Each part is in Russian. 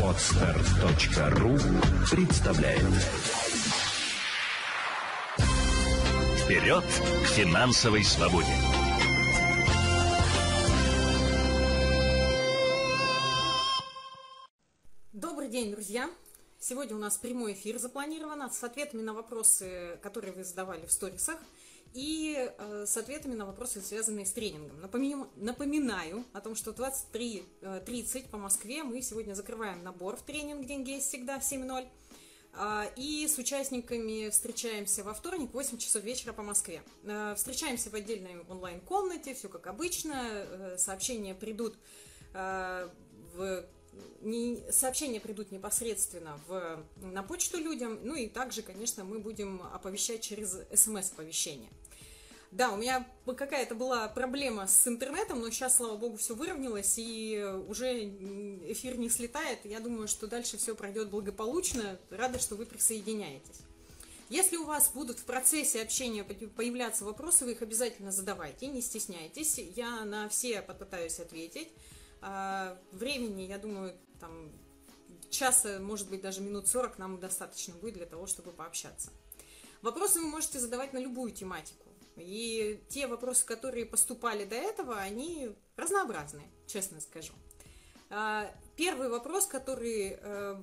Отстар.ру представляет Вперед к финансовой свободе! Добрый день, друзья! Сегодня у нас прямой эфир запланирован с ответами на вопросы, которые вы задавали в сторисах и э, с ответами на вопросы, связанные с тренингом. Напоминаю, напоминаю о том, что в 23.30 по Москве мы сегодня закрываем набор в тренинг «Деньги есть всегда» 7.0. Э, и с участниками встречаемся во вторник в 8 часов вечера по Москве. Э, встречаемся в отдельной онлайн-комнате, все как обычно. Э, сообщения придут э, в не, сообщения придут непосредственно в, на почту людям, ну и также, конечно, мы будем оповещать через смс-оповещение. Да, у меня какая-то была проблема с интернетом, но сейчас, слава богу, все выровнялось, и уже эфир не слетает. Я думаю, что дальше все пройдет благополучно. Рада, что вы присоединяетесь. Если у вас будут в процессе общения появляться вопросы, вы их обязательно задавайте, не стесняйтесь. Я на все попытаюсь ответить. А, времени, я думаю, там часа, может быть, даже минут 40 нам достаточно будет для того, чтобы пообщаться. Вопросы вы можете задавать на любую тематику. И те вопросы, которые поступали до этого, они разнообразные, честно скажу. А, первый вопрос, который э,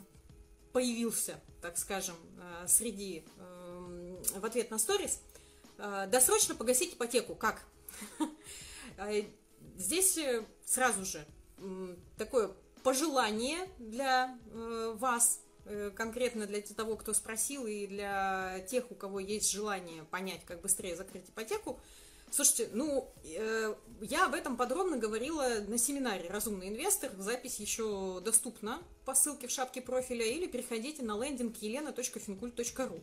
появился, так скажем, э, среди э, в ответ на сторис, досрочно погасить ипотеку. Как? Здесь сразу же такое пожелание для вас, конкретно для того, кто спросил, и для тех, у кого есть желание понять, как быстрее закрыть ипотеку. Слушайте, ну, э, я об этом подробно говорила на семинаре «Разумный инвестор». Запись еще доступна по ссылке в шапке профиля или переходите на лендинг елена.финкульт.ру.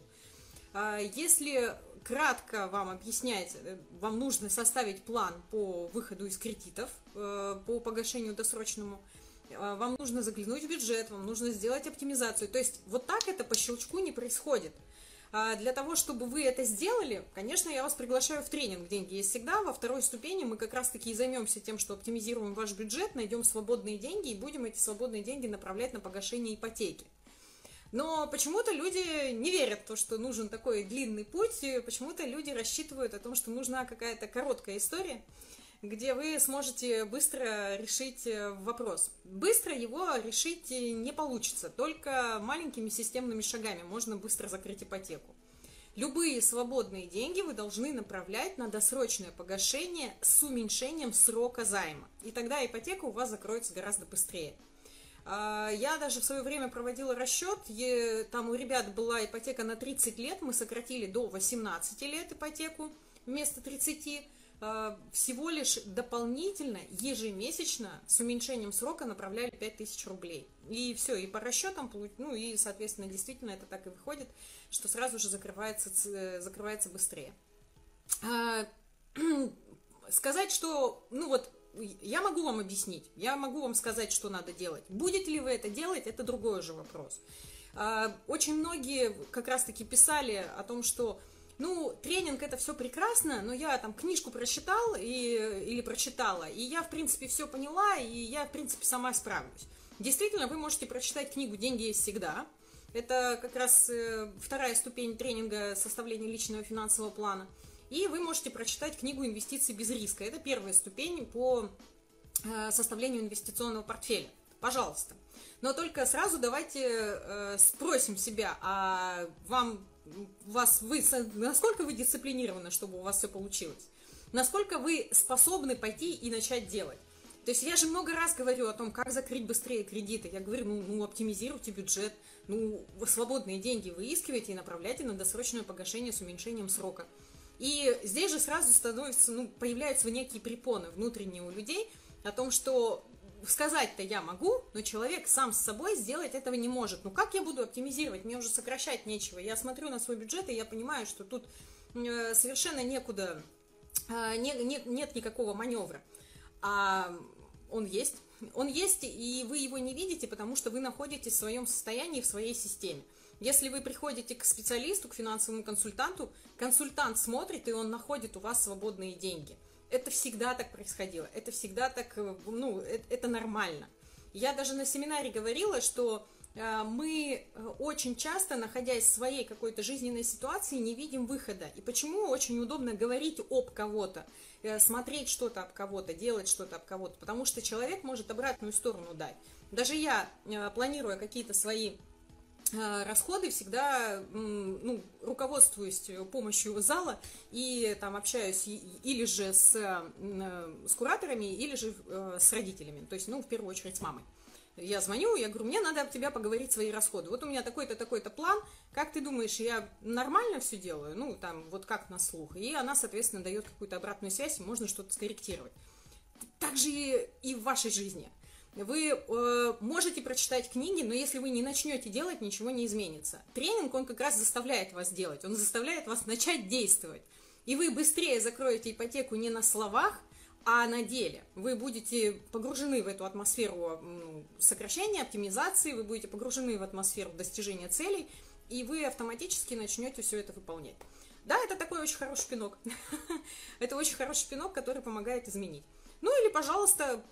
А если кратко вам объяснять, э, вам нужно составить план по выходу из кредитов, по погашению досрочному – вам нужно заглянуть в бюджет, вам нужно сделать оптимизацию. То есть вот так это по щелчку не происходит. А для того, чтобы вы это сделали, конечно, я вас приглашаю в тренинг «Деньги есть всегда». Во второй ступени мы как раз-таки и займемся тем, что оптимизируем ваш бюджет, найдем свободные деньги и будем эти свободные деньги направлять на погашение ипотеки. Но почему-то люди не верят в то, что нужен такой длинный путь, почему-то люди рассчитывают о том, что нужна какая-то короткая история – где вы сможете быстро решить э, вопрос. Быстро его решить не получится, только маленькими системными шагами можно быстро закрыть ипотеку. Любые свободные деньги вы должны направлять на досрочное погашение с уменьшением срока займа. И тогда ипотека у вас закроется гораздо быстрее. А, я даже в свое время проводила расчет, там у ребят была ипотека на 30 лет, мы сократили до 18 лет ипотеку вместо 30 Э, всего лишь дополнительно, ежемесячно, с уменьшением срока направляли 5000 рублей. И все, и по расчетам, ну и, соответственно, действительно это так и выходит, что сразу же закрывается, э, закрывается быстрее. А, сказать, что, ну вот, я могу вам объяснить, я могу вам сказать, что надо делать. Будете ли вы это делать, это другой же вопрос. А, очень многие как раз-таки писали о том, что ну, тренинг это все прекрасно, но я там книжку прочитал и, или прочитала, и я, в принципе, все поняла, и я, в принципе, сама справлюсь. Действительно, вы можете прочитать книгу «Деньги есть всегда». Это как раз э, вторая ступень тренинга составления личного финансового плана. И вы можете прочитать книгу «Инвестиции без риска». Это первая ступень по э, составлению инвестиционного портфеля. Пожалуйста. Но только сразу давайте э, спросим себя, а вам вас, вы, насколько вы дисциплинированы, чтобы у вас все получилось? Насколько вы способны пойти и начать делать? То есть я же много раз говорю о том, как закрыть быстрее кредиты. Я говорю, ну, ну оптимизируйте бюджет, ну, свободные деньги выискивайте и направляйте на досрочное погашение с уменьшением срока. И здесь же сразу становится, ну, появляются некие препоны внутренние у людей о том, что сказать-то я могу, но человек сам с собой сделать этого не может. Ну как я буду оптимизировать? Мне уже сокращать нечего. Я смотрю на свой бюджет, и я понимаю, что тут э, совершенно некуда, э, не, не, нет никакого маневра. А он есть. Он есть, и вы его не видите, потому что вы находитесь в своем состоянии, в своей системе. Если вы приходите к специалисту, к финансовому консультанту, консультант смотрит, и он находит у вас свободные деньги – это всегда так происходило, это всегда так, э, ну, это, это нормально. Я даже на семинаре говорила, что э, мы э, очень часто, находясь в своей какой-то жизненной ситуации, не видим выхода. И почему очень удобно говорить об кого-то, смотреть что-то об кого-то, делать что-то об кого-то, потому что человек может обратную сторону дать. Даже я, планируя какие-то свои расходы всегда ну, руководствуюсь помощью зала и там общаюсь или же с, с кураторами, или же с родителями, то есть, ну, в первую очередь с мамой. Я звоню, я говорю, мне надо об тебя поговорить свои расходы. Вот у меня такой-то, такой-то план. Как ты думаешь, я нормально все делаю? Ну, там, вот как на слух. И она, соответственно, дает какую-то обратную связь, и можно что-то скорректировать. Так же и в вашей жизни. Вы э, можете прочитать книги, но если вы не начнете делать, ничего не изменится. Тренинг, он как раз заставляет вас делать, он заставляет вас начать действовать. И вы быстрее закроете ипотеку не на словах, а на деле вы будете погружены в эту атмосферу сокращения, оптимизации, вы будете погружены в атмосферу достижения целей, и вы автоматически начнете все это выполнять. Да, это такой очень хороший пинок. это очень хороший пинок, который помогает изменить. Ну или, пожалуйста,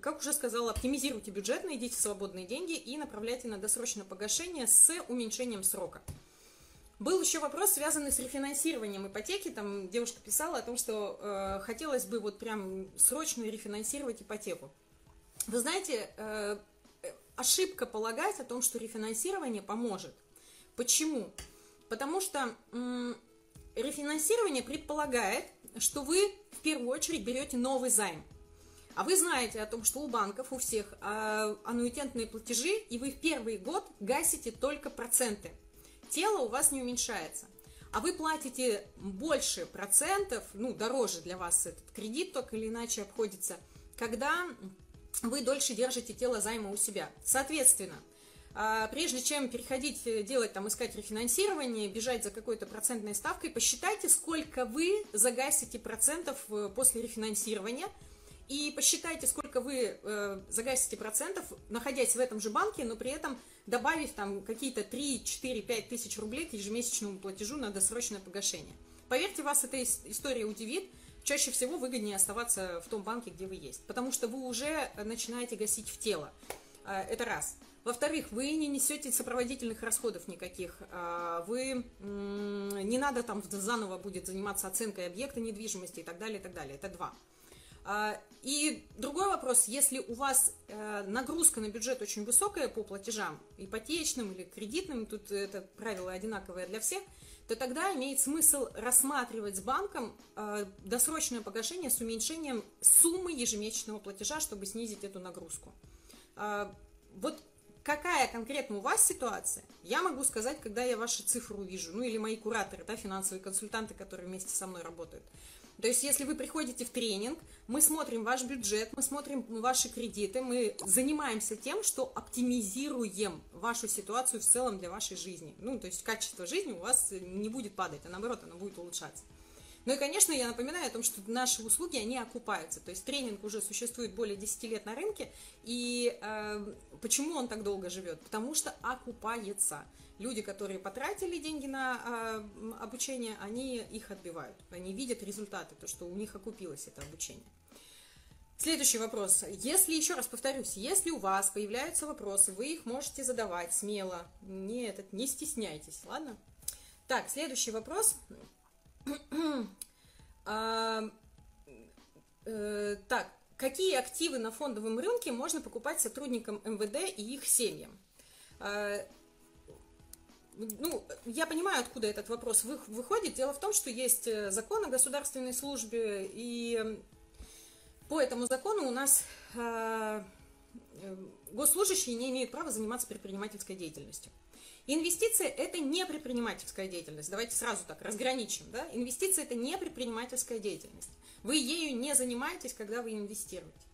как уже сказала, оптимизируйте бюджет, найдите свободные деньги и направляйте на досрочное погашение с уменьшением срока. Был еще вопрос, связанный с рефинансированием ипотеки. Там девушка писала о том, что э, хотелось бы вот прям срочно рефинансировать ипотеку. Вы знаете, э, ошибка полагать о том, что рефинансирование поможет. Почему? Потому что э, рефинансирование предполагает, что вы в первую очередь берете новый займ. А вы знаете о том, что у банков, у всех э, аннуитетные платежи, и вы в первый год гасите только проценты – тело у вас не уменьшается. А вы платите больше процентов, ну, дороже для вас этот кредит так или иначе обходится, когда вы дольше держите тело займа у себя. Соответственно, а, прежде чем переходить, э, делать там, искать рефинансирование, бежать за какой-то процентной ставкой, посчитайте, сколько вы загасите процентов э, после рефинансирования – и посчитайте, сколько вы э, загасите процентов, находясь в этом же банке, но при этом добавив там какие-то 3, 4, 5 тысяч рублей к ежемесячному платежу на досрочное погашение. Поверьте, вас эта история удивит. Чаще всего выгоднее оставаться в том банке, где вы есть, потому что вы уже начинаете гасить в тело. Э, это раз. Во-вторых, вы не несете сопроводительных расходов никаких. Э, вы не надо там заново будет заниматься оценкой объекта недвижимости и так далее, и так далее. Это два. А, и другой вопрос, если у вас э, нагрузка на бюджет очень высокая по платежам, ипотечным или кредитным, тут это правило одинаковое для всех, то тогда имеет смысл рассматривать с банком э, досрочное погашение с уменьшением суммы ежемесячного платежа, чтобы снизить эту нагрузку. А, вот какая конкретно у вас ситуация, я могу сказать, когда я ваши цифры увижу, ну или мои кураторы, да, финансовые консультанты, которые вместе со мной работают. То есть, если вы приходите в тренинг, мы смотрим ваш бюджет, мы смотрим ваши кредиты, мы занимаемся тем, что оптимизируем вашу ситуацию в целом для вашей жизни. Ну, то есть, качество жизни у вас не будет падать, а наоборот, оно будет улучшаться. Ну и, конечно, я напоминаю о том, что наши услуги, они окупаются. То есть тренинг уже существует более 10 лет на рынке. И э, почему он так долго живет? Потому что окупается люди, которые потратили деньги на э, обучение, они их отбивают. Они видят результаты, то, что у них окупилось это обучение. Следующий вопрос. Если, еще раз повторюсь, если у вас появляются вопросы, вы их можете задавать смело. Не, этот, не стесняйтесь, ладно? Так, следующий вопрос. а, э, так, какие активы на фондовом рынке можно покупать сотрудникам МВД и их семьям? Ну, я понимаю, откуда этот вопрос выходит. Дело в том, что есть э, закон о государственной службе, и по этому закону у нас э, э, госслужащие не имеют права заниматься предпринимательской деятельностью. Инвестиция – это не предпринимательская деятельность. Давайте сразу так разграничим. Да? Инвестиция – это не предпринимательская деятельность. Вы ею не занимаетесь, когда вы инвестируете.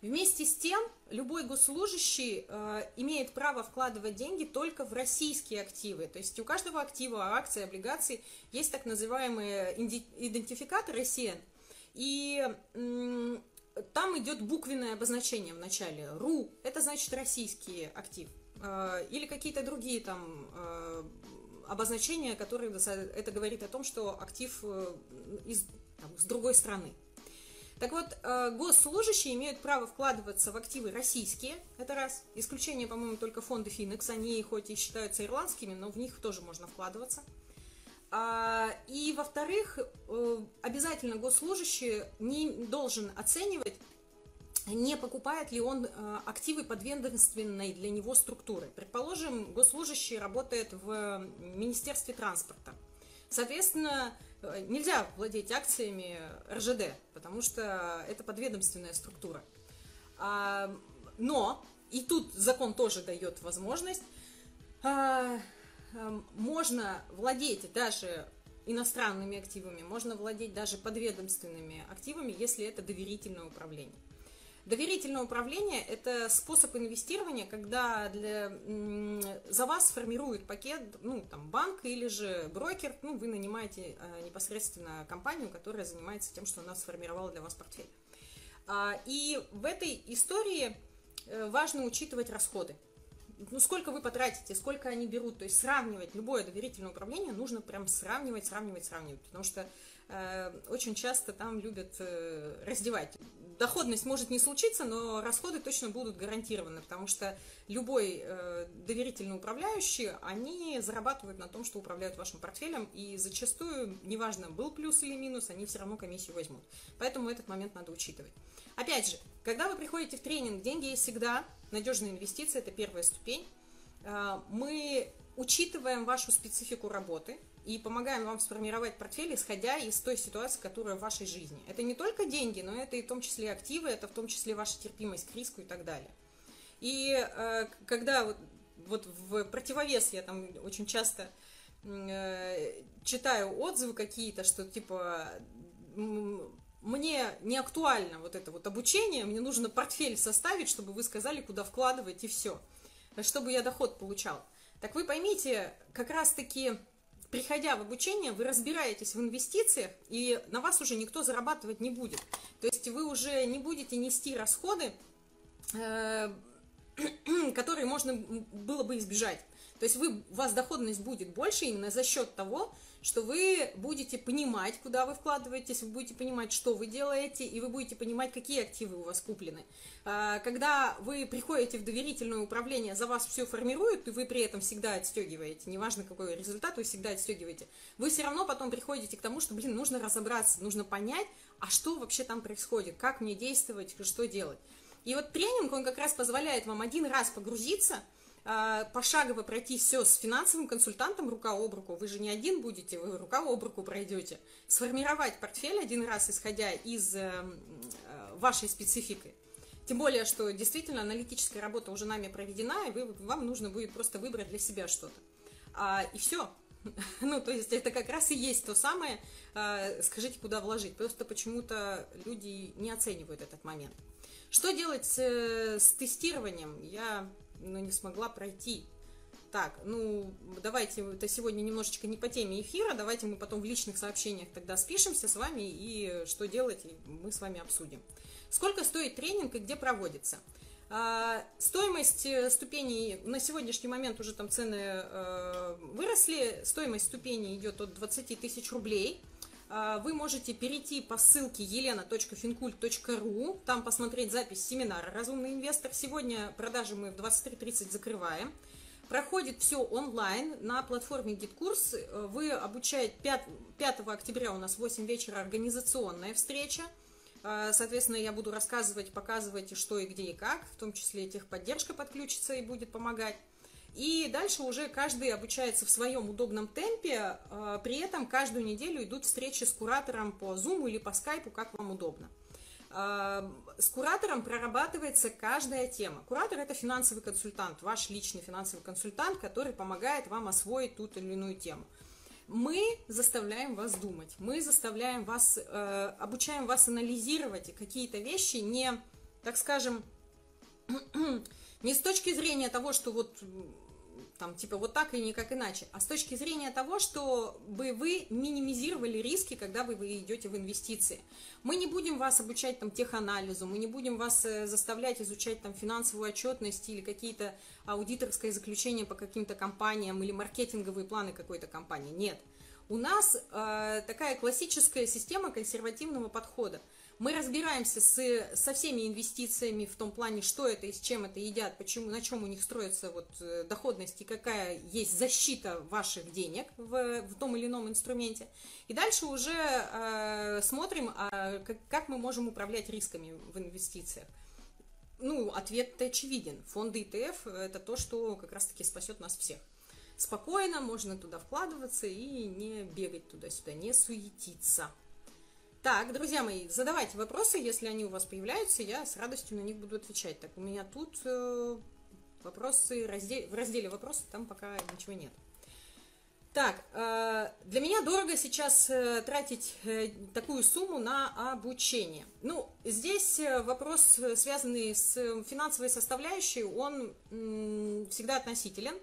Вместе с тем, любой госслужащий э, имеет право вкладывать деньги только в российские активы. То есть у каждого актива, акции, облигаций есть так называемые идентификаторы СН. И э, там идет буквенное обозначение в начале. РУ – это значит российский актив. Э, или какие-то другие там э, обозначения, которые это говорит о том, что актив э, из, там, с другой страны. Так вот, э, госслужащие имеют право вкладываться в активы российские, это раз. Исключение, по-моему, только фонды Финекс, они хоть и считаются ирландскими, но в них тоже можно вкладываться. А, и, во-вторых, э, обязательно госслужащий не должен оценивать, не покупает ли он э, активы подведомственной для него структуры. Предположим, госслужащий работает в Министерстве транспорта. Соответственно, нельзя владеть акциями РЖД, потому что это подведомственная структура. А, но, и тут закон тоже дает возможность, а, а, можно владеть даже иностранными активами, можно владеть даже подведомственными активами, если это доверительное управление. Доверительное управление – это способ инвестирования, когда для, за вас формирует пакет, ну, там, банк или же брокер, ну, вы нанимаете э, непосредственно компанию, которая занимается тем, что она сформировала для вас портфель. А, и в этой истории э, важно учитывать расходы. Ну, сколько вы потратите, сколько они берут, то есть сравнивать любое доверительное управление нужно прям сравнивать, сравнивать, сравнивать, потому что очень часто там любят э, раздевать доходность может не случиться, но расходы точно будут гарантированы, потому что любой э, доверительный управляющий, они зарабатывают на том, что управляют вашим портфелем, и зачастую, неважно, был плюс или минус, они все равно комиссию возьмут. Поэтому этот момент надо учитывать. Опять же, когда вы приходите в тренинг, деньги есть всегда, надежные инвестиции – это первая ступень. Э, мы учитываем вашу специфику работы, и помогаем вам сформировать портфель, исходя из той ситуации, которая в вашей жизни. Это не только деньги, но это и в том числе активы, это в том числе ваша терпимость к риску и так далее. И э, когда вот, вот в противовес я там очень часто э, читаю отзывы какие-то, что типа мне не актуально вот это вот обучение, мне нужно портфель составить, чтобы вы сказали, куда вкладывать и все, чтобы я доход получал. Так вы поймите, как раз-таки приходя в обучение, вы разбираетесь в инвестициях, и на вас уже никто зарабатывать не будет. То есть вы уже не будете нести расходы, э, которые можно было бы избежать. То есть вы, у вас доходность будет больше именно за счет того, что вы будете понимать, куда вы вкладываетесь, вы будете понимать, что вы делаете, и вы будете понимать, какие активы у вас куплены. А, когда вы приходите в доверительное управление, за вас все формируют, и вы при этом всегда отстегиваете, неважно какой результат, вы всегда отстегиваете, вы все равно потом приходите к тому, что, блин, нужно разобраться, нужно понять, а что вообще там происходит, как мне действовать, что делать. И вот тренинг, он как раз позволяет вам один раз погрузиться – пошагово пройти все с финансовым консультантом рука об руку, вы же не один будете, вы рука об руку пройдете, сформировать портфель один раз, исходя из э, э, вашей специфики. Тем более, что действительно аналитическая работа уже нами проведена, и вы, вам нужно будет просто выбрать для себя что-то. А, и все. Ну, то есть это как раз и есть то самое, а, скажите, куда вложить. Просто почему-то люди не оценивают этот момент. Что делать с, с тестированием? Я но не смогла пройти. Так, ну, давайте, это сегодня немножечко не по теме эфира, давайте мы потом в личных сообщениях тогда спишемся с вами и что делать, мы с вами обсудим. Сколько стоит тренинг и где проводится? А, стоимость э, ступеней, на сегодняшний момент уже там цены э, выросли, стоимость ступеней идет от 20 тысяч рублей – вы можете перейти по ссылке елена.финкульт.ру, там посмотреть запись семинара «Разумный инвестор». Сегодня продажи мы в 23.30 закрываем. Проходит все онлайн на платформе GitKurs. Вы обучаете 5, 5 октября у нас в 8 вечера организационная встреча. А, соответственно, я буду рассказывать, показывать, что и где и как, в том числе техподдержка подключится и будет помогать. И дальше уже каждый обучается в своем удобном темпе, а, при этом каждую неделю идут встречи с куратором по Zoom или по Skype, как вам удобно. А, с куратором прорабатывается каждая тема. Куратор – это финансовый консультант, ваш личный финансовый консультант, который помогает вам освоить ту или иную тему. Мы заставляем вас думать, мы заставляем вас, э, обучаем вас анализировать какие-то вещи не, так скажем, Не с точки зрения того, что вот там типа вот так и никак иначе, а с точки зрения того, чтобы вы минимизировали риски, когда вы, вы идете в инвестиции. Мы не будем вас обучать там теханализу, мы не будем вас э, заставлять изучать там финансовую отчетность или какие-то аудиторское заключение по каким-то компаниям или маркетинговые планы какой-то компании. Нет. У нас э, такая классическая система консервативного подхода. Мы разбираемся с, со всеми инвестициями в том плане, что это и с чем это едят, почему, на чем у них строится вот э, доходность и какая есть защита ваших денег в, в том или ином инструменте. И дальше уже э, смотрим, э, как, как мы можем управлять рисками в инвестициях. Ну, ответ очевиден. Фонды ETF – это то, что как раз-таки спасет нас всех. Спокойно можно туда вкладываться и не бегать туда-сюда, не суетиться. Так, друзья мои, задавайте вопросы, если они у вас появляются, я с радостью на них буду отвечать. Так, у меня тут э, вопросы, раздел, в разделе вопросы, там пока ничего нет. Так, э, для меня дорого сейчас э, тратить э, такую сумму на обучение. Ну, здесь э, вопрос, э, связанный с финансовой составляющей, он всегда относителен.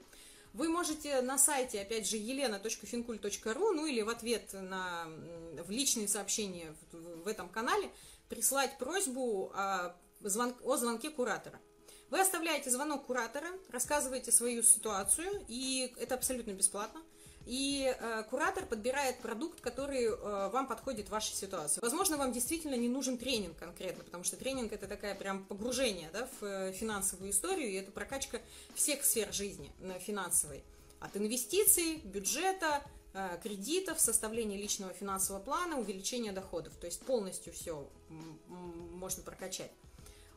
Вы можете на сайте, опять же, елена.финкуль.ру, ну или в ответ на, в личные сообщения в, в этом канале прислать просьбу о, звон, о звонке куратора. Вы оставляете звонок куратора, рассказываете свою ситуацию, и это абсолютно бесплатно – и э, куратор подбирает продукт, который э, вам подходит в вашей ситуации. Возможно, вам действительно не нужен тренинг конкретно, потому что тренинг это такая прям погружение да, в э, финансовую историю, и это прокачка всех сфер жизни э, финансовой. От инвестиций, бюджета, э, кредитов, составления личного финансового плана, увеличения доходов. То есть полностью все можно прокачать.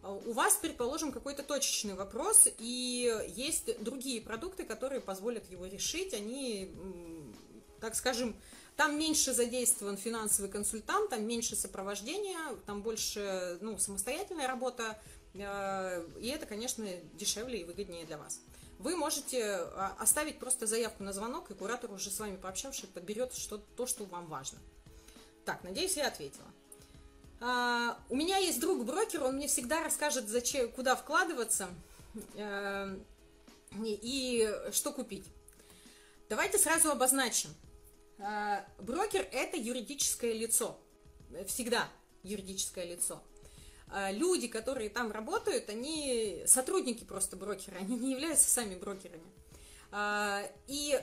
А у вас, предположим, какой-то точечный вопрос, и есть другие продукты, которые позволят его решить. Они, так скажем, там меньше задействован финансовый консультант, там меньше сопровождения, там больше ну, самостоятельная работа, э, и это, конечно, дешевле и выгоднее для вас. Вы можете а, оставить просто заявку на звонок, и куратор уже с вами пообщавшись подберет что, то, что вам важно. Так, надеюсь, я ответила. А, у меня есть друг брокер, он мне всегда расскажет, зачем, куда вкладываться э, и что купить. Давайте сразу обозначим. Э, брокер это юридическое лицо. Всегда юридическое лицо. Э, люди, которые там работают, они сотрудники просто брокера, они не являются сами брокерами. И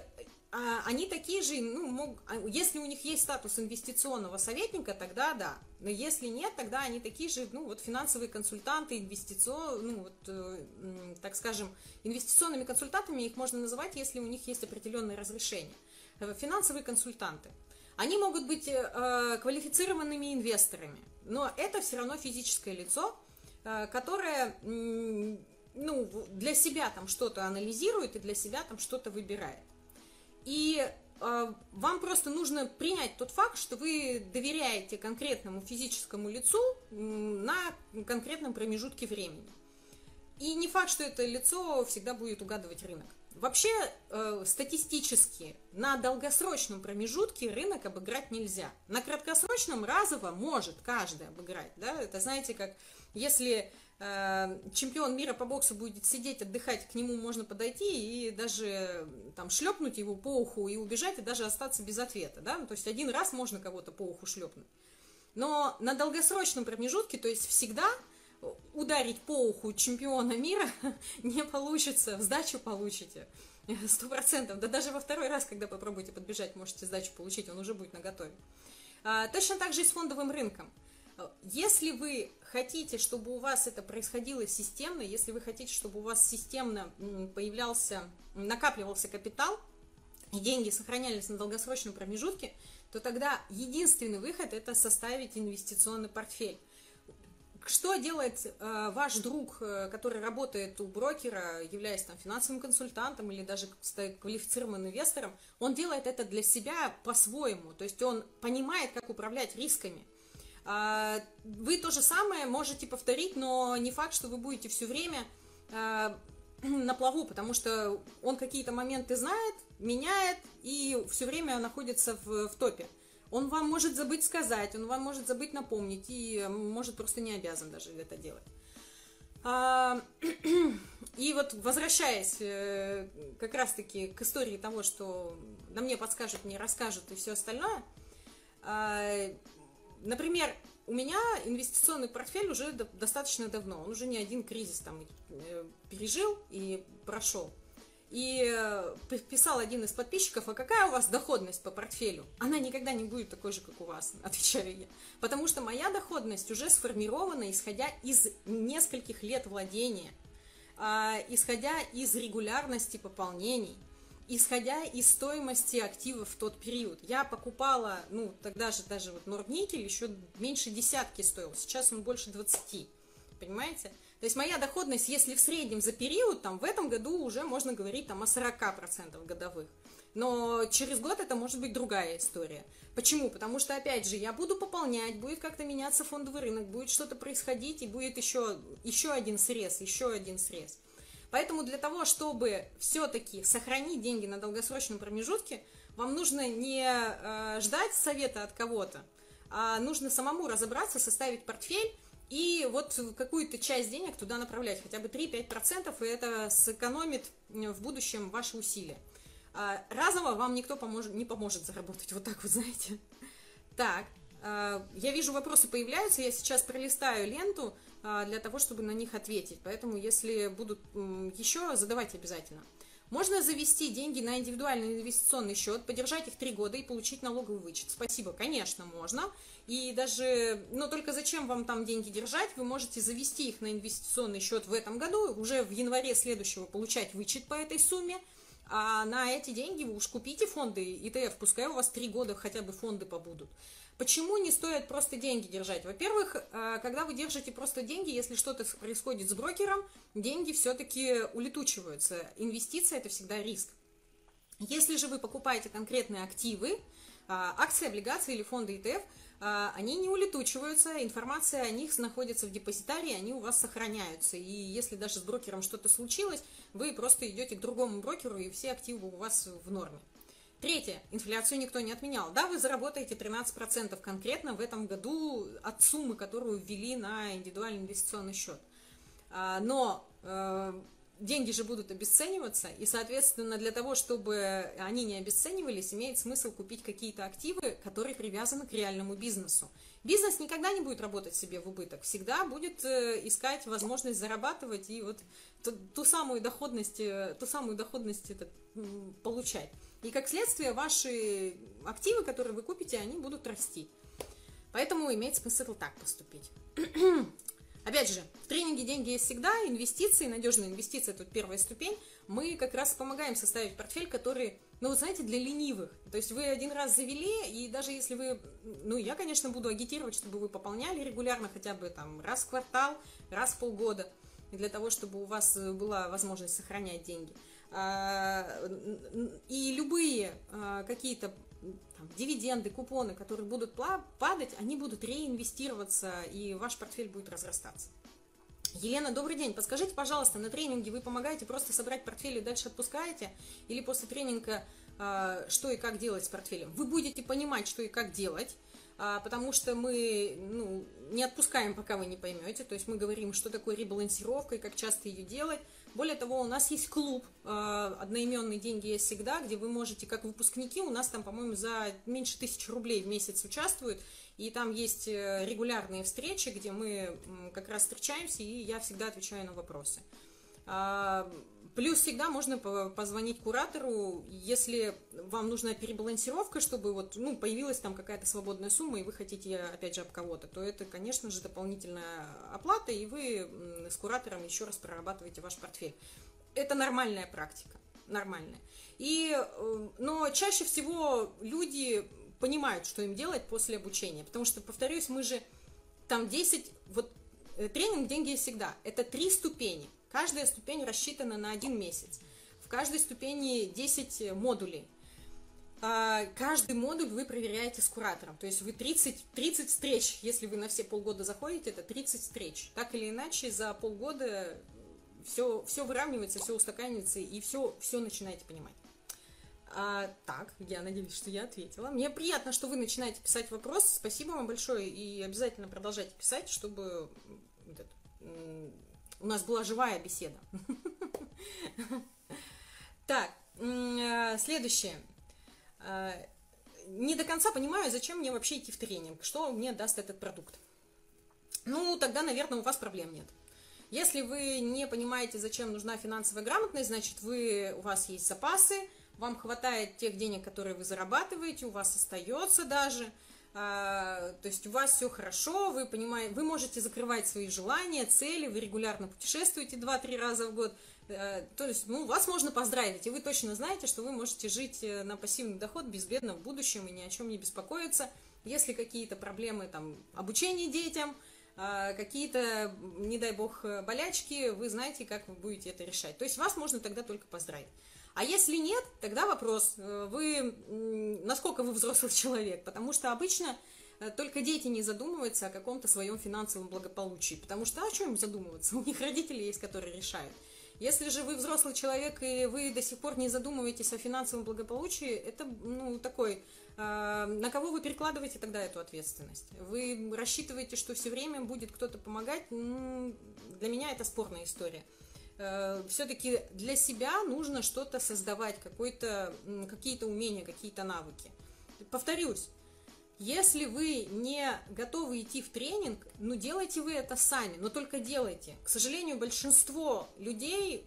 они такие же, ну, мог, а, если у них есть статус инвестиционного советника, тогда да. Но если нет, тогда они такие же, ну, вот финансовые консультанты, инвестиционные, ну, вот, э, так скажем, инвестиционными консультантами их можно называть, если у них есть определенные разрешения. Э, финансовые консультанты. Они могут быть э, квалифицированными инвесторами, но это все равно физическое лицо, э, которое, э, ну, для себя там что-то анализирует и для себя там что-то выбирает. И э, вам просто нужно принять тот факт, что вы доверяете конкретному физическому лицу на конкретном промежутке времени. И не факт, что это лицо всегда будет угадывать рынок. Вообще, э, статистически, на долгосрочном промежутке рынок обыграть нельзя. На краткосрочном разово может каждый обыграть. Да? Это знаете, как если чемпион мира по боксу будет сидеть, отдыхать, к нему можно подойти и даже там шлепнуть его по уху и убежать, и даже остаться без ответа, да, то есть один раз можно кого-то по уху шлепнуть. Но на долгосрочном промежутке, то есть всегда ударить по уху чемпиона мира не получится, сдачу получите. Сто процентов. Да даже во второй раз, когда попробуете подбежать, можете сдачу получить, он уже будет наготове. А, точно так же и с фондовым рынком. Если вы хотите, чтобы у вас это происходило системно, если вы хотите, чтобы у вас системно появлялся, накапливался капитал, и деньги сохранялись на долгосрочном промежутке, то тогда единственный выход это составить инвестиционный портфель. Что делает э, ваш друг, э, который работает у брокера, являясь там финансовым консультантом или даже квалифицированным инвестором? Он делает это для себя по-своему, то есть он понимает, как управлять рисками. А, вы то же самое можете повторить, но не факт, что вы будете все время а, на плаву, потому что он какие-то моменты знает, меняет и все время находится в, в топе. Он вам может забыть сказать, он вам может забыть напомнить и может просто не обязан даже это делать. А, и вот возвращаясь э, как раз-таки к истории того, что на мне подскажут, мне расскажут и все остальное, Например, у меня инвестиционный портфель уже достаточно давно, он уже не один кризис там э, пережил и прошел. И э, писал один из подписчиков, а какая у вас доходность по портфелю? Она никогда не будет такой же, как у вас, отвечаю я. Потому что моя доходность уже сформирована, исходя из нескольких лет владения, а, исходя из регулярности пополнений, исходя из стоимости активов в тот период. Я покупала, ну, тогда же даже вот Нордникель еще меньше десятки стоил, сейчас он больше 20, понимаете? То есть моя доходность, если в среднем за период, там, в этом году уже можно говорить там о 40% годовых. Но через год это может быть другая история. Почему? Потому что, опять же, я буду пополнять, будет как-то меняться фондовый рынок, будет что-то происходить, и будет еще, еще один срез, еще один срез. Поэтому для того, чтобы все-таки сохранить деньги на долгосрочном промежутке, вам нужно не э, ждать совета от кого-то, а нужно самому разобраться, составить портфель и вот какую-то часть денег туда направлять, хотя бы 3-5%, и это сэкономит в будущем ваши усилия. А, разово вам никто поможет, не поможет заработать, вот так вот, знаете. Так, а, я вижу, вопросы появляются, я сейчас пролистаю ленту для того, чтобы на них ответить, поэтому если будут еще, задавайте обязательно. Можно завести деньги на индивидуальный инвестиционный счет, подержать их три года и получить налоговый вычет. Спасибо, конечно, можно. И даже, но только зачем вам там деньги держать? Вы можете завести их на инвестиционный счет в этом году, уже в январе следующего получать вычет по этой сумме – а на эти деньги вы уж купите фонды ИТФ, пускай у вас три года хотя бы фонды побудут. Почему не стоит просто деньги держать? Во-первых, э, когда вы держите просто деньги, если что-то происходит с брокером, деньги все-таки улетучиваются. Инвестиция – это всегда риск. Если же вы покупаете конкретные активы, э, акции, облигации или фонды ИТФ – а, они не улетучиваются, информация о них находится в депозитарии, они у вас сохраняются. И если даже с брокером что-то случилось, вы просто идете к другому брокеру, и все активы у вас в норме. Третье. Инфляцию никто не отменял. Да, вы заработаете 13% конкретно в этом году от суммы, которую ввели на индивидуальный инвестиционный счет. А, но э, деньги же будут обесцениваться, и, соответственно, для того, чтобы они не обесценивались, имеет смысл купить какие-то активы, которые привязаны к реальному бизнесу. Бизнес никогда не будет работать себе в убыток, всегда будет э, искать возможность зарабатывать и вот ту, ту самую доходность, э, ту самую доходность это, получать. И как следствие ваши активы, которые вы купите, они будут расти. Поэтому имеет смысл так поступить. Опять же, в тренинге «Деньги есть всегда», инвестиции, надежные инвестиции – это первая ступень. Мы как раз помогаем составить портфель, который, ну, вы знаете, для ленивых. То есть вы один раз завели, и даже если вы, ну, я, конечно, буду агитировать, чтобы вы пополняли регулярно, хотя бы там раз в квартал, раз в полгода, для того, чтобы у вас была возможность сохранять деньги. А, и любые а, какие-то там, дивиденды, купоны, которые будут падать, они будут реинвестироваться, и ваш портфель будет разрастаться. Елена, добрый день. Подскажите, пожалуйста, на тренинге вы помогаете просто собрать портфель и дальше отпускаете? Или после тренинга э, что и как делать с портфелем? Вы будете понимать, что и как делать, потому что мы ну, не отпускаем, пока вы не поймете. То есть мы говорим, что такое ребалансировка и как часто ее делать. Более того, у нас есть клуб э, «Одноименные деньги есть всегда», где вы можете, как выпускники, у нас там, по-моему, за меньше тысячи рублей в месяц участвуют, и там есть э, регулярные встречи, где мы как раз встречаемся, и я всегда отвечаю на вопросы. Плюс всегда можно позвонить куратору, если вам нужна перебалансировка, чтобы вот, ну, появилась там какая-то свободная сумма, и вы хотите, опять же, об кого-то, то это, конечно же, дополнительная оплата, и вы с куратором еще раз прорабатываете ваш портфель. Это нормальная практика, нормальная. И, э, но чаще всего люди понимают, что им делать после обучения, потому что, повторюсь, мы же там 10, вот э, тренинг «Деньги всегда» – это три ступени. Каждая ступень рассчитана на один месяц. В каждой ступени 10 модулей. А, каждый модуль вы проверяете с куратором. То есть вы 30, 30 встреч, если вы на все полгода заходите, это 30 встреч. Так или иначе, за полгода все, все выравнивается, все устаканивается, и все, все начинаете понимать. А, так, я надеюсь, что я ответила. Мне приятно, что вы начинаете писать вопросы. Спасибо вам большое и обязательно продолжайте писать, чтобы у нас была живая беседа. Так, э, следующее. Э, не до конца понимаю, зачем мне вообще идти в тренинг, что мне даст этот продукт. Ну, тогда, наверное, у вас проблем нет. Если вы не понимаете, зачем нужна финансовая грамотность, значит, вы, у вас есть запасы, вам хватает тех денег, которые вы зарабатываете, у вас остается даже, то есть у вас все хорошо, вы понимаете, вы можете закрывать свои желания, цели, вы регулярно путешествуете 2-3 раза в год, э, то есть, ну, вас можно поздравить, и вы точно знаете, что вы можете жить э, на пассивный доход безбедно в будущем и ни о чем не беспокоиться. Если какие-то проблемы, там, обучение детям, а, какие-то, не дай бог, болячки, вы знаете, как вы будете это решать. То есть вас можно тогда только поздравить. А если нет, тогда вопрос, э, вы, насколько вы взрослый человек, потому что обычно э, только дети не задумываются о каком-то своем финансовом благополучии, потому что а о чем задумываться? У них родители есть, которые решают. Если же вы взрослый человек и вы до сих пор не задумываетесь о финансовом благополучии, это ну такой, э, на кого вы перекладываете тогда эту ответственность? Вы рассчитываете, что все время будет кто-то помогать? Ну, для меня это спорная история. Э, все-таки для себя нужно что-то создавать, какие-то умения, какие-то навыки. Повторюсь, если вы не готовы идти в тренинг, ну делайте вы это сами, но только делайте. К сожалению, большинство людей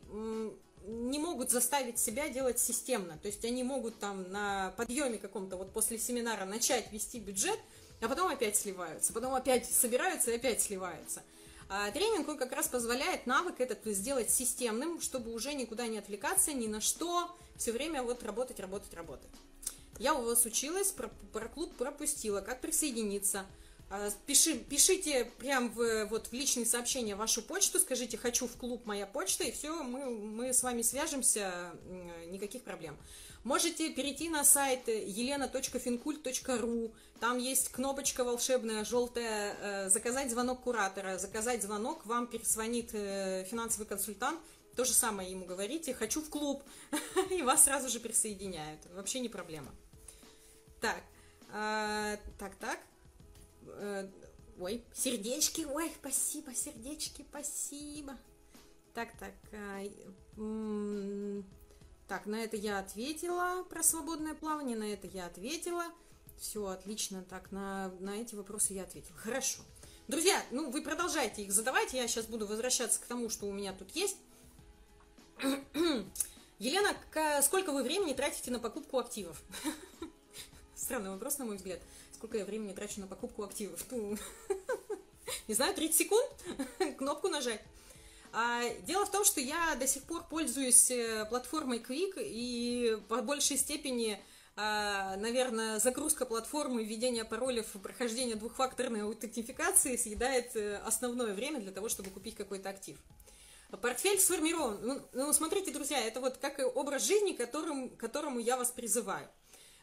не могут заставить себя делать системно. То есть они могут там на подъеме каком-то вот после семинара начать вести бюджет, а потом опять сливаются, потом опять собираются и опять сливаются. А тренинг, он как раз позволяет навык этот сделать системным, чтобы уже никуда не отвлекаться, ни на что, все время вот работать, работать, работать. Я у вас училась, про, про клуб пропустила, как присоединиться. А, пиши, пишите прям в, вот в личные сообщения вашу почту, скажите «хочу в клуб, моя почта», и все, мы, мы с вами свяжемся, никаких проблем. Можете перейти на сайт елена.финкульт.ру, там есть кнопочка волшебная, желтая, э, заказать звонок куратора, заказать звонок, вам перезвонит э, финансовый консультант, то же самое ему говорите, хочу в клуб, и вас сразу же присоединяют, вообще не проблема. Так, э, так, так, ой, сердечки, ой, спасибо, сердечки, спасибо. Так, так, так, на это я ответила про свободное плавание, на это я ответила. Все, отлично. Так, на, на эти вопросы я ответила. Хорошо. Друзья, ну вы продолжайте их задавать. Я сейчас буду возвращаться к тому, что у меня тут есть. Елена, сколько вы времени тратите на покупку активов? Странный вопрос, на мой взгляд. Сколько я времени трачу на покупку активов? Ну, не знаю, 30 секунд? Кнопку нажать. А, дело в том, что я до сих пор пользуюсь э, платформой Quick, и по большей степени, а, наверное, загрузка платформы, введение паролей, прохождение двухфакторной аутентификации съедает э, основное время для того, чтобы купить какой-то актив. Портфель сформирован. Ну, ну, смотрите, друзья, это вот как образ жизни, которым, которому я вас призываю.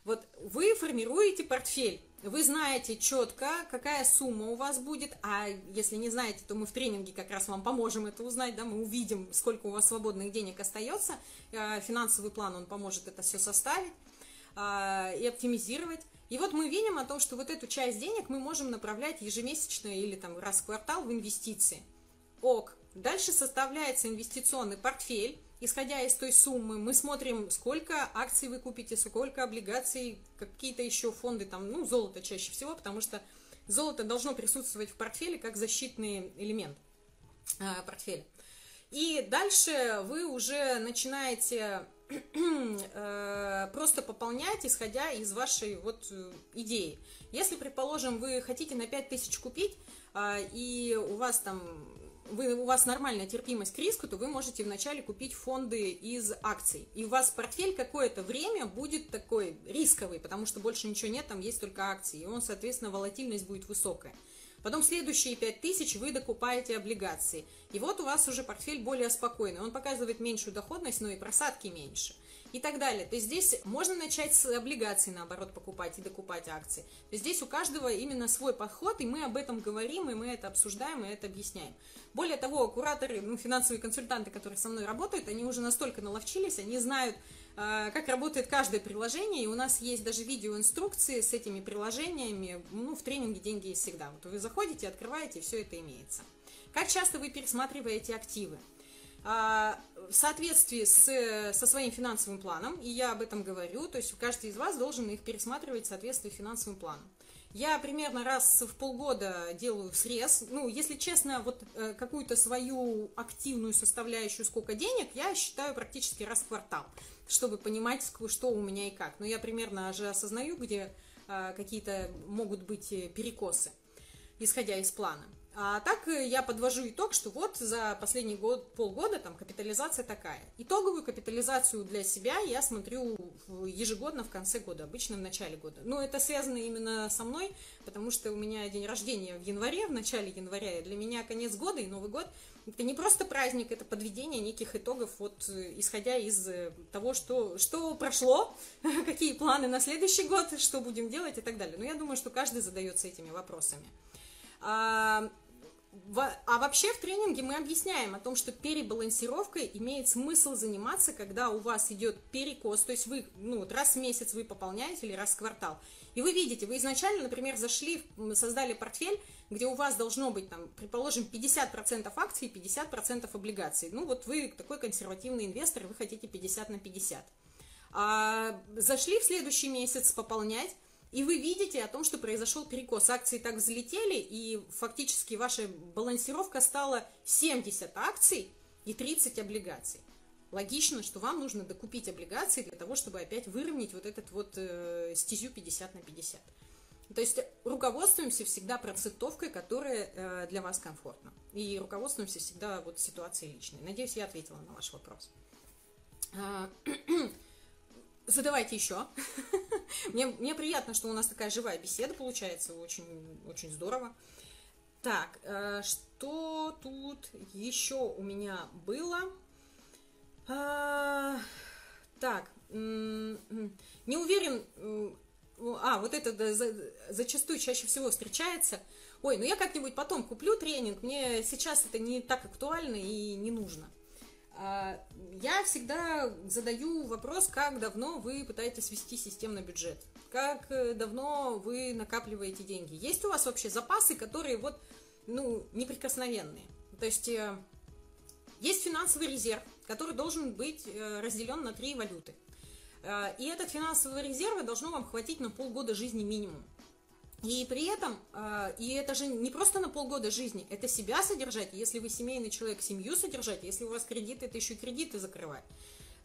Вот вы формируете портфель, вы знаете четко, какая сумма у вас будет, а если не знаете, то мы в тренинге как раз вам поможем это узнать, да, мы увидим, сколько у вас свободных денег остается, э, финансовый план, он поможет это все составить э, и оптимизировать. И вот мы видим о том, что вот эту часть денег мы можем направлять ежемесячно или там раз в квартал в инвестиции. Ок. Дальше составляется инвестиционный портфель, исходя из той суммы, мы смотрим, сколько акций вы купите, сколько облигаций, какие-то еще фонды, там, ну, золото чаще всего, потому что золото должно присутствовать в портфеле как защитный элемент э, портфеля. И дальше вы уже начинаете э, просто пополнять, исходя из вашей вот э, идеи. Если, предположим, вы хотите на 5000 купить, э, и у вас там вы, у вас нормальная терпимость к риску, то вы можете вначале купить фонды из акций. И у вас портфель какое-то время будет такой рисковый, потому что больше ничего нет, там есть только акции. И он, соответственно, волатильность будет высокая. Потом следующие 5000 вы докупаете облигации. И вот у вас уже портфель более спокойный. Он показывает меньшую доходность, но и просадки меньше и так далее. То есть здесь можно начать с облигаций, наоборот, покупать и докупать акции. То есть здесь у каждого именно свой подход, и мы об этом говорим, и мы это обсуждаем, и это объясняем. Более того, кураторы, ну, финансовые консультанты, которые со мной работают, они уже настолько наловчились, они знают, а, как работает каждое приложение, и у нас есть даже видеоинструкции с этими приложениями, ну, в тренинге «Деньги есть всегда». Вот вы заходите, открываете, все это имеется. Как часто вы пересматриваете активы? А, в соответствии с, со своим финансовым планом, и я об этом говорю, то есть каждый из вас должен их пересматривать в соответствии с финансовым планом. Я примерно раз в полгода делаю срез. Ну, если честно, вот э, какую-то свою активную составляющую, сколько денег, я считаю практически раз в квартал, чтобы понимать, что у меня и как. Но я примерно уже осознаю, где э, какие-то могут быть э, перекосы, исходя из плана. А так я подвожу итог, что вот за последний год, полгода там капитализация такая. Итоговую капитализацию для себя я смотрю ежегодно в конце года, обычно в начале года. Но это связано именно со мной, потому что у меня день рождения в январе, в начале января, и для меня конец года и Новый год это не просто праздник, это подведение неких итогов, вот исходя из э, того, что, что прошло, какие планы на следующий год, что будем делать и так далее. Но я думаю, что каждый задается этими вопросами. А, вообще в тренинге мы объясняем о том, что перебалансировкой имеет смысл заниматься, когда у вас идет перекос, то есть вы ну, вот раз в месяц вы пополняете или раз в квартал. И вы видите, вы изначально, например, зашли, создали портфель, где у вас должно быть, там, предположим, 50% акций и 50% облигаций. Ну вот вы такой консервативный инвестор, вы хотите 50 на 50. А зашли в следующий месяц пополнять, и вы видите о том, что произошел перекос. Акции так взлетели, и фактически ваша балансировка стала 70 акций и 30 облигаций. Логично, что вам нужно докупить облигации для того, чтобы опять выровнять вот этот вот э, стезю 50 на 50. То есть руководствуемся всегда процентовкой, которая э, для вас комфортна. И руководствуемся всегда вот ситуацией личной. Надеюсь, я ответила на ваш вопрос. Задавайте еще. мне, мне приятно, что у нас такая живая беседа получается, очень, очень здорово. Так, э, что тут еще у меня было? А, так, не уверен, а, вот это да, за, зачастую чаще всего встречается. Ой, ну я как-нибудь потом куплю тренинг, мне сейчас это не так актуально и не нужно. А, я всегда задаю вопрос, как давно вы пытаетесь вести системный бюджет, как э, давно вы накапливаете деньги. Есть у вас вообще запасы, которые вот, ну, неприкосновенные? То есть э, есть финансовый резерв, который должен быть э, разделен на три валюты. И этот финансовый резерв должно вам хватить на полгода жизни минимум. И при этом, а, и это же не просто на полгода жизни, это себя содержать, если вы семейный человек, семью содержать, если у вас кредиты, это еще и кредиты закрывать.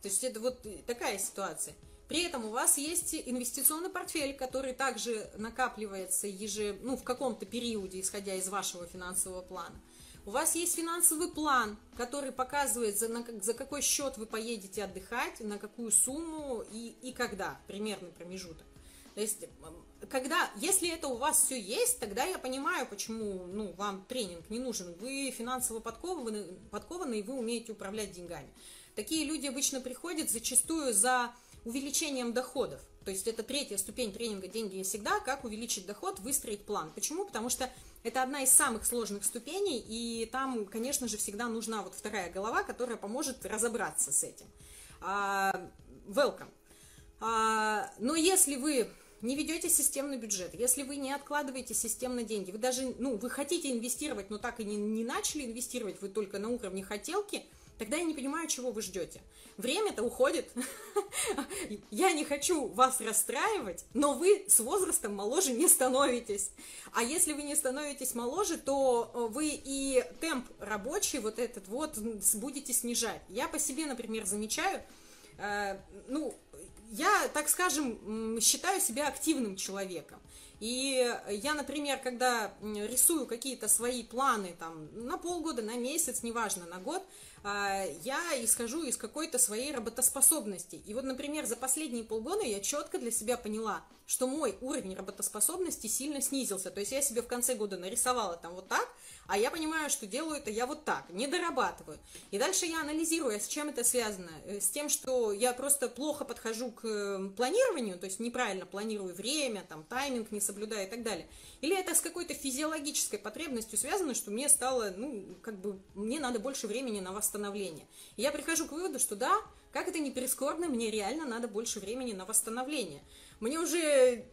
То есть это вот такая ситуация. При этом у вас есть инвестиционный портфель, который также накапливается еже, ну, в каком-то периоде, исходя из вашего финансового плана. У вас есть финансовый план, который показывает, за, на, за какой счет вы поедете отдыхать, на какую сумму и, и когда, примерный промежуток. То есть когда, если это у вас все есть, тогда я понимаю, почему ну, вам тренинг не нужен. Вы финансово подкованы, подкованы, и вы умеете управлять деньгами. Такие люди обычно приходят зачастую за увеличением доходов. То есть это третья ступень тренинга «Деньги и всегда», как увеличить доход, выстроить план. Почему? Потому что это одна из самых сложных ступеней, и там, конечно же, всегда нужна вот вторая голова, которая поможет разобраться с этим. Uh, welcome. Uh, но если вы не ведете системный бюджет, если вы не откладываете системно деньги, вы даже, ну, вы хотите инвестировать, но так и не, не начали инвестировать, вы только на уровне хотелки, тогда я не понимаю, чего вы ждете. Время-то уходит. Я не хочу вас расстраивать, но вы с возрастом моложе не становитесь. А если вы не становитесь моложе, то э, вы и темп рабочий вот этот вот будете снижать. Я по себе, например, замечаю, э, ну, я, так скажем, считаю себя активным человеком. И я, например, когда рисую какие-то свои планы там на полгода, на месяц, неважно, на год, а, я исхожу из какой-то своей работоспособности. И вот, например, за последние полгода я четко для себя поняла, что мой уровень работоспособности сильно снизился. То есть я себе в конце года нарисовала там вот так, а я понимаю, что делаю это я вот так, не дорабатываю. И дальше я анализирую, с чем это связано. Э, с тем, что я просто плохо подхожу к э, планированию, то есть неправильно планирую время, там, тайминг не соблюдаю и так далее. Или это с какой-то физиологической потребностью связано, что мне стало, ну, как бы, мне надо больше времени на восстановление. И я прихожу к выводу, что да, как это не прискорбно, мне реально надо больше времени на восстановление. Мне уже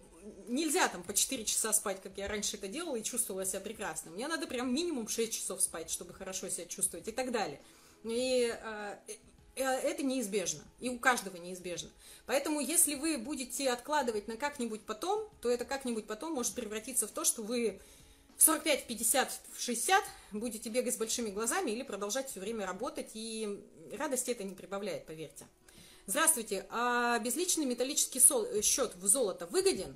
нельзя там по 4 часа спать, как я раньше это делала, и чувствовала себя прекрасно. Мне надо прям минимум 6 часов спать, чтобы хорошо себя чувствовать и так далее. И э, э, это неизбежно, и у каждого неизбежно. Поэтому, если вы будете откладывать на как-нибудь потом, то это как-нибудь потом может превратиться в то, что вы в 45, в 50, в 60 будете бегать с большими глазами или продолжать все время работать, и радости это не прибавляет, поверьте. Здравствуйте, а безличный металлический счет в золото выгоден?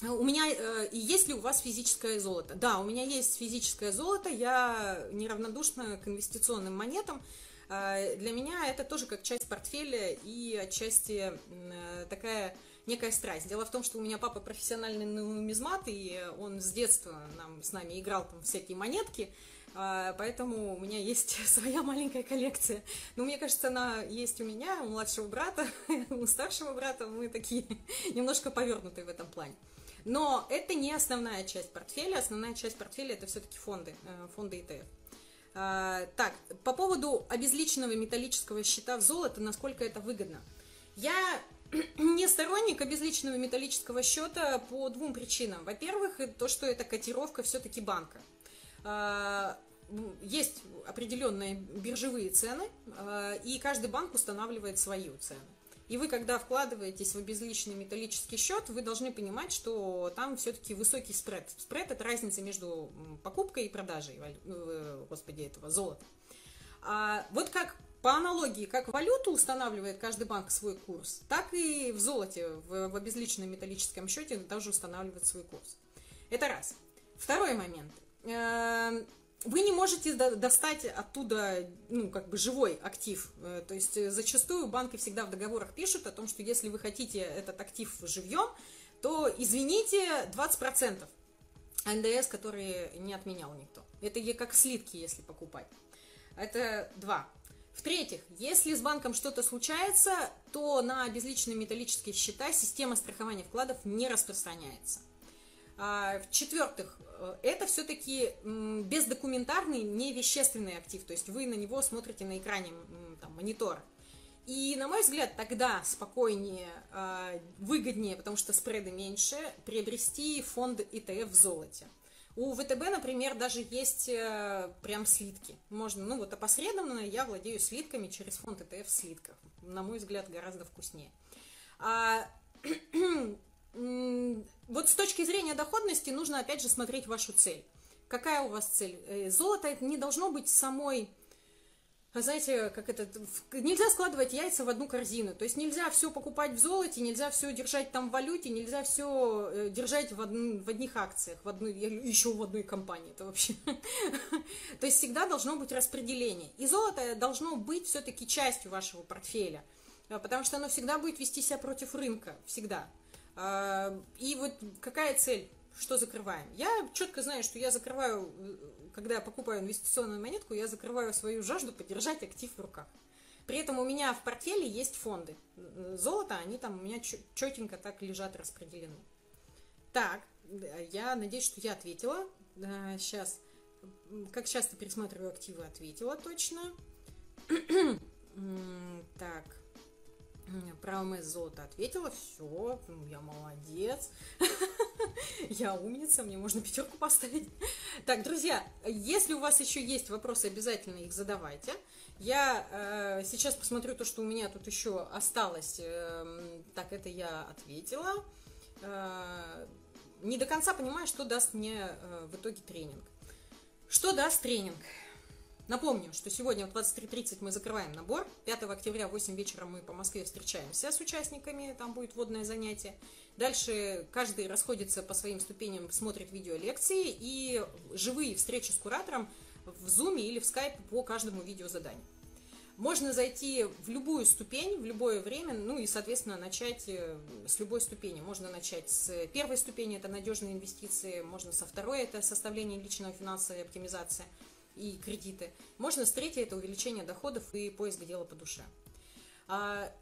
У меня, э, и есть ли у вас физическое золото? Да, у меня есть физическое золото, я неравнодушна к инвестиционным монетам. Э, для меня это тоже как часть портфеля и отчасти э, такая некая страсть. Дело в том, что у меня папа профессиональный нумизмат, и он с детства нам, с нами играл там всякие монетки, поэтому у меня есть своя маленькая коллекция. Но мне кажется, она есть у меня, у младшего брата, у старшего брата, мы такие немножко повернутые в этом плане. Но это не основная часть портфеля. Основная часть портфеля это все-таки фонды, э, фонды ETF. А, так, по поводу обезличенного металлического счета в золото, насколько это выгодно. Я не сторонник обезличенного металлического счета по двум причинам. Во-первых, то, что это котировка все-таки банка. А, есть определенные биржевые цены, а, и каждый банк устанавливает свою цену. И вы, когда вкладываетесь в обезличенный металлический счет, вы должны понимать, что там все-таки высокий спред. Спред – это разница между покупкой и продажей, э, господи, этого золота. А вот как по аналогии, как валюту устанавливает каждый банк свой курс, так и в золоте, в, в обезличенном металлическом счете тоже устанавливает свой курс. Это раз. Второй момент. Эм, вы не можете достать оттуда, ну, как бы живой актив. Э, то есть э, зачастую банки всегда в договорах пишут о том, что если вы хотите этот актив живьем, то, извините, 20% НДС, который не отменял никто. Это как слитки, если покупать. Это два. В-третьих, если с банком что-то случается, то на безличные металлические счета система страхования вкладов не распространяется. А, в-четвертых, э, это все-таки бездокументарный, не вещественный актив, то есть вы на него смотрите на экране там, монитора. И, на мой взгляд, тогда спокойнее, а, выгоднее, потому что спреды меньше, приобрести фонд ETF в золоте. У ВТБ, например, даже есть э, прям слитки. Можно, ну вот опосредованно я владею слитками через фонд ETF в слитках. На мой взгляд, гораздо вкуснее. Вот с точки зрения доходности нужно опять же смотреть вашу цель. Какая у вас цель? Э, золото это не должно быть самой знаете, как это, нельзя складывать яйца в одну корзину, то есть нельзя все покупать в золоте, нельзя все держать там в валюте, нельзя все э, держать в, од... в одних акциях, в одной, еще в одной компании, это вообще. То есть всегда должно быть распределение. И золото должно быть все-таки частью вашего портфеля, э, потому что оно всегда будет вести себя против рынка, всегда. И вот какая цель? Что закрываем? Я четко знаю, что я закрываю, когда я покупаю инвестиционную монетку, я закрываю свою жажду поддержать актив в руках. При этом у меня в портфеле есть фонды. Золото, они там у меня четенько так лежат распределены. Так, я надеюсь, что я ответила. Сейчас, как часто пересматриваю активы, ответила точно. так, про ОМС золото ответила, все, ну, я молодец, я умница, мне можно пятерку поставить. Так, друзья, если у вас еще есть вопросы, обязательно их задавайте. Я э, сейчас посмотрю то, что у меня тут еще осталось. Э, так, это я ответила. Э, не до конца понимаю, что даст мне э, в итоге тренинг. Что даст тренинг? Напомню, что сегодня в 23.30 мы закрываем набор. 5 октября в 8 вечера мы по Москве встречаемся с участниками, там будет водное занятие. Дальше каждый расходится по своим ступеням, смотрит видео лекции и живые встречи с куратором в Zoom или в Skype по каждому видеозаданию. Можно зайти в любую ступень, в любое время, ну и, соответственно, начать э, с любой ступени. Можно начать с первой ступени, это надежные инвестиции, можно со второй, это составление личного финансовой оптимизации – и кредиты. Можно с третьей это увеличение доходов и поиск дела по душе. А,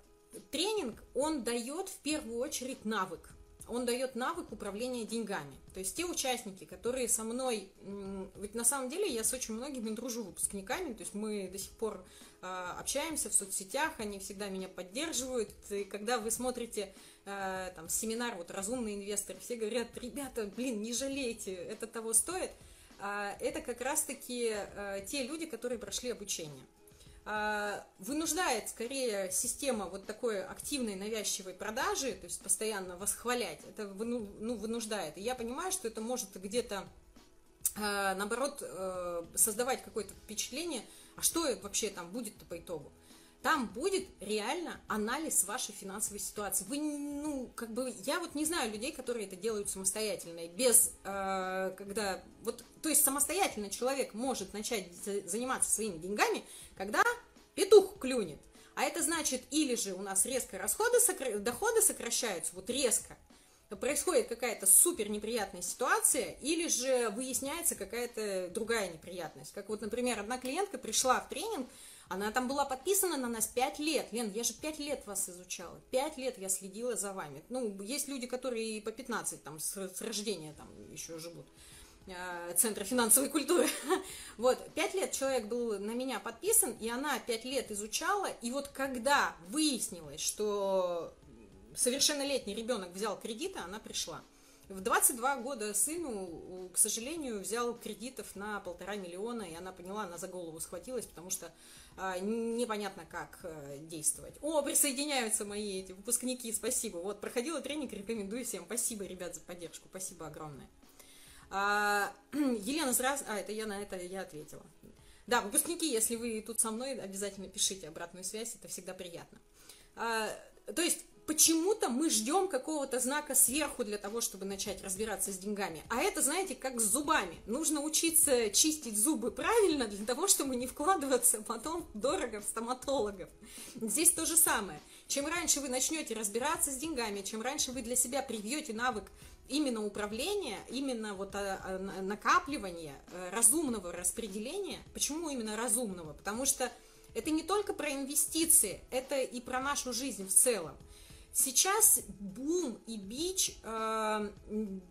тренинг, он дает в первую очередь навык. Он дает навык управления деньгами. То есть те участники, которые со мной... Ведь на самом деле я с очень многими дружу выпускниками, то есть мы до сих пор э, общаемся в соцсетях, они всегда меня поддерживают. И когда вы смотрите э, там семинар, вот «Разумный инвестор», все говорят, ребята, блин, не жалейте, это того стоит – а, это как раз-таки э, те люди, которые прошли обучение. а, вынуждает скорее система вот такой активной навязчивой продажи, то есть постоянно восхвалять, это ну, вынуждает. И я понимаю, что это может где-то а, наоборот э, создавать какое-то впечатление, а что вообще там будет-то по итогу. Там будет реально анализ вашей финансовой ситуации. Вы, ну, как бы, я вот не знаю людей, которые это делают самостоятельно, без, э, когда, вот, то есть самостоятельно человек может начать заниматься своими деньгами, когда петух клюнет. А это значит, или же у нас резко расходы, доходы сокращаются, вот резко, происходит какая-то супер неприятная ситуация, или же выясняется какая-то другая неприятность. Как вот, например, одна клиентка пришла в тренинг, она там была подписана на нас 5 лет. Лен, я же 5 лет вас изучала. 5 лет я следила за вами. Ну, есть люди, которые и по 15 там с, с рождения там еще живут. Э, Центра финансовой культуры. Вот, пять лет человек был на меня подписан, и она пять лет изучала, и вот когда выяснилось, что совершеннолетний ребенок взял кредиты, она пришла. В 22 года сыну, к сожалению, взял кредитов на полтора миллиона, и она поняла, она за голову схватилась, потому что а, непонятно, как а, действовать. О, присоединяются мои эти выпускники, спасибо. Вот, проходила тренинг, рекомендую всем. Спасибо, ребят, за поддержку, спасибо огромное. А, Елена Зраз... А, это я на это я ответила. Да, выпускники, если вы тут со мной, обязательно пишите обратную связь, это всегда приятно. А, то есть почему-то мы ждем какого-то знака сверху для того, чтобы начать разбираться с деньгами. А это, знаете, как с зубами. Нужно учиться чистить зубы правильно для того, чтобы не вкладываться потом дорого в стоматологов. Здесь то же самое. Чем раньше вы начнете разбираться с деньгами, чем раньше вы для себя привьете навык именно управления, именно вот а, а, накапливания, э, разумного распределения. Почему именно разумного? Потому что это не только про инвестиции, это и про нашу жизнь в целом. Сейчас бум и бич э,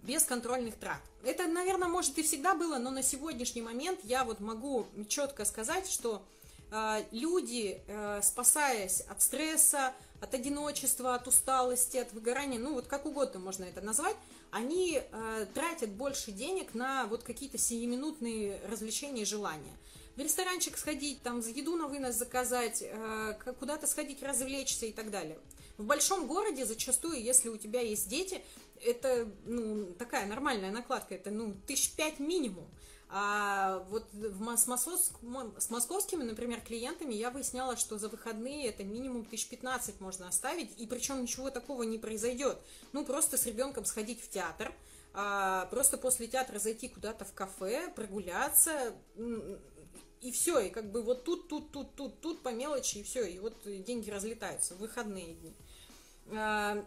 бесконтрольных трат. Это, наверное, может и всегда было, но на сегодняшний момент я вот могу четко сказать, что э, люди, э, спасаясь от стресса, от одиночества, от усталости, от выгорания, ну вот как угодно можно это назвать, они э, тратят больше денег на вот какие-то сиюминутные развлечения и желания. В ресторанчик сходить, там еду на вынос заказать, э, куда-то сходить развлечься и так далее. В большом городе зачастую, если у тебя есть дети, это ну, такая нормальная накладка, это ну, тысяч пять минимум. А вот в, с, московск, с московскими, например, клиентами я выясняла, что за выходные это минимум тысяч пятнадцать можно оставить, и причем ничего такого не произойдет. Ну, просто с ребенком сходить в театр, а, просто после театра зайти куда-то в кафе, прогуляться, и все, и как бы вот тут, тут, тут, тут, тут по мелочи, и все, и вот деньги разлетаются в выходные дни. А,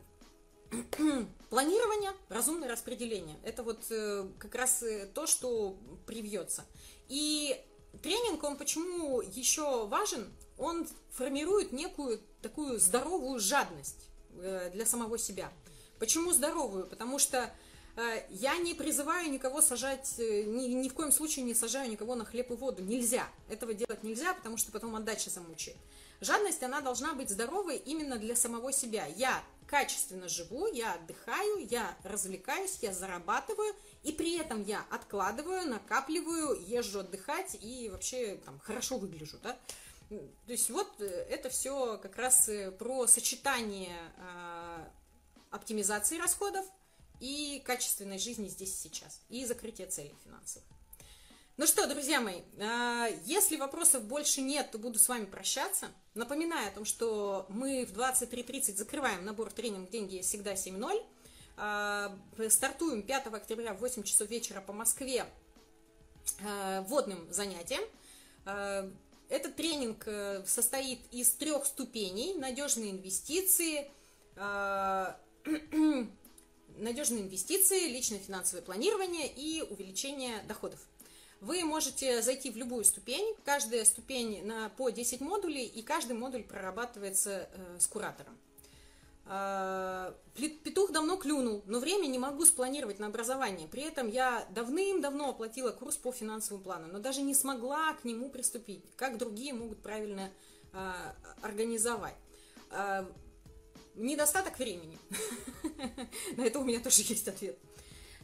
планирование, разумное распределение. Это вот э, как раз э, то, что привьется. И тренинг, он почему еще важен? Он формирует некую такую здоровую жадность э, для самого себя. Почему здоровую? Потому что я не призываю никого сажать, ни, ни в коем случае не сажаю никого на хлеб и воду. Нельзя. Этого делать нельзя, потому что потом отдача замучает. Жадность, она должна быть здоровой именно для самого себя. Я качественно живу, я отдыхаю, я развлекаюсь, я зарабатываю, и при этом я откладываю, накапливаю, езжу отдыхать и вообще там хорошо выгляжу, да. То есть вот э, это все как раз э, про сочетание э, оптимизации расходов и качественной жизни здесь и сейчас, и закрытие целей финансовых. Ну что, друзья мои, а, если вопросов больше нет, то буду с вами прощаться. Напоминаю о том, что мы в 23.30 закрываем набор тренинг «Деньги всегда 7.0». А, стартуем 5 октября в 8 часов вечера по Москве а, вводным занятием. Этот тренинг э, состоит из трех ступеней. Надежные инвестиции, надежные инвестиции, личное финансовое планирование и увеличение доходов. Вы можете зайти в любую ступень, каждая ступень на, по 10 модулей, и каждый модуль прорабатывается э, с куратором. Э, петух давно клюнул, но время не могу спланировать на образование. При этом я давным-давно оплатила курс по финансовому плану, но даже не смогла к нему приступить, как другие могут правильно э, организовать. Э, недостаток времени. На это у меня тоже есть ответ.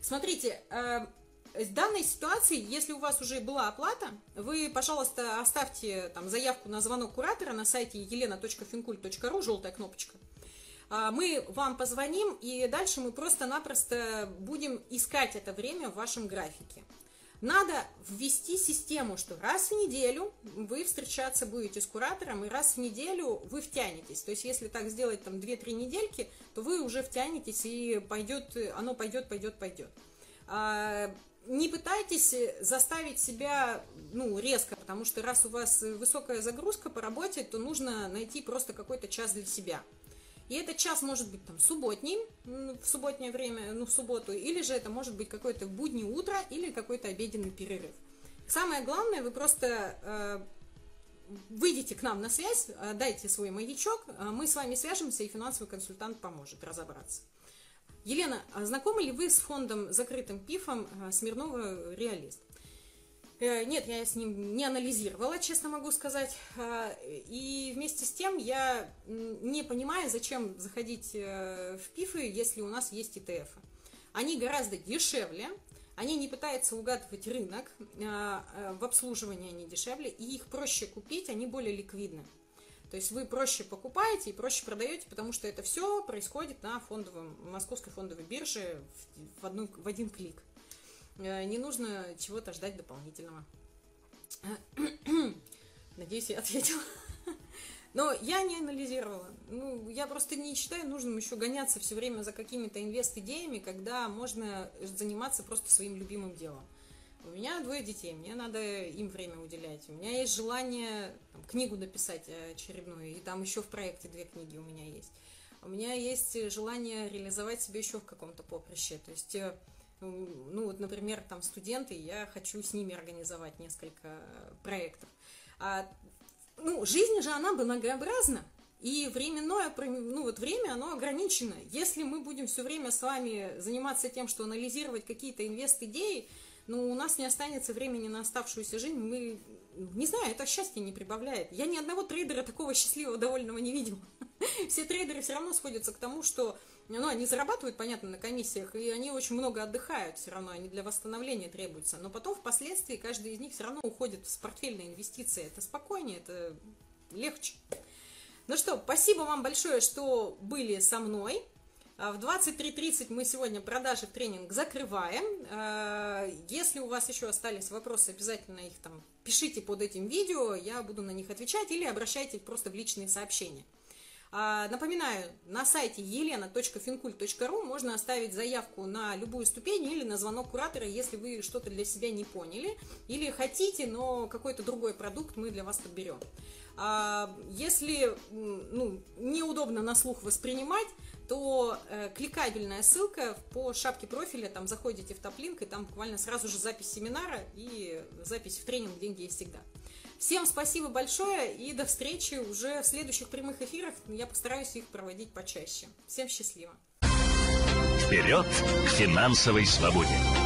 Смотрите, э, В данной ситуации, если у вас уже была оплата, вы, пожалуйста, оставьте там заявку на звонок куратора на сайте елена.финкульт.ру, желтая кнопочка. А, мы вам позвоним, и дальше мы просто-напросто будем искать это время в вашем графике. Надо ввести систему, что раз в неделю вы встречаться будете с куратором, и раз в неделю вы втянетесь. То есть, если так сделать там 2-3 недельки, то вы уже втянетесь, и пойдет, оно пойдет, пойдет, пойдет. Не пытайтесь заставить себя ну, резко, потому что раз у вас высокая загрузка по работе, то нужно найти просто какой-то час для себя. И этот час может быть там субботний, в субботнее время, ну в субботу, или же это может быть какое-то буднее утро или какой-то обеденный перерыв. Самое главное, вы просто э, выйдите к нам на связь, э, дайте свой маячок, э, мы с вами свяжемся, и финансовый консультант поможет разобраться. Елена, а знакомы ли вы с фондом закрытым ПИФом э, Смирнова «Реалист»? Э, нет, я с ним не анализировала, честно могу сказать. Э, и вместе с тем я не понимаю, зачем заходить в ПИФы, если у нас есть ETF. Они гораздо дешевле, они не пытаются угадывать рынок, в обслуживании они дешевле, и их проще купить, они более ликвидны. То есть вы проще покупаете и проще продаете, потому что это все происходит на фондовом, московской фондовой бирже в, одну, в один клик. Э, не нужно чего-то ждать дополнительного. Надеюсь, я ответила. Но я не анализировала. Ну, я просто не считаю нужным еще гоняться все время за какими-то инвест-идеями, когда можно заниматься просто своим любимым делом. У меня двое детей, мне надо им время уделять. У меня есть желание там, книгу написать очередную, и там еще в проекте две книги у меня есть. У меня есть желание реализовать себя еще в каком-то поприще. То есть, э, ну вот, например, там студенты, я хочу с ними организовать несколько проектов. А, ну, жизнь же, она многообразна. И временное, ну вот время, оно ограничено. Если мы будем все время с вами заниматься тем, что анализировать какие-то инвест-идеи, но у нас не останется времени на оставшуюся жизнь, мы, не знаю, это счастье не прибавляет. Я ни одного трейдера такого счастливого, довольного не видела. Все трейдеры все равно сходятся к тому, что ну, они зарабатывают, понятно, на комиссиях, и они очень много отдыхают все равно, они для восстановления требуются. Но потом, впоследствии, каждый из них все равно уходит в портфельные инвестиции. Это спокойнее, это легче. Ну что, спасибо вам большое, что были со мной. А в 23.30 мы сегодня продажи тренинг закрываем. А, если у вас еще остались вопросы, обязательно их там пишите под этим видео, я буду на них отвечать или обращайтесь просто в личные сообщения. А, напоминаю, на сайте елена.финкуль.ру можно оставить заявку на любую ступень или на звонок куратора, если вы что-то для себя не поняли, или хотите, но какой-то другой продукт мы для вас подберем. Если ну, неудобно на слух воспринимать, то э, кликабельная ссылка по шапке профиля, там заходите в топлинк, и там буквально сразу же запись семинара и запись в тренинг «Деньги есть всегда». Всем спасибо большое и до встречи уже в следующих прямых эфирах. Я постараюсь их проводить почаще. Всем счастливо. Вперед к финансовой свободе!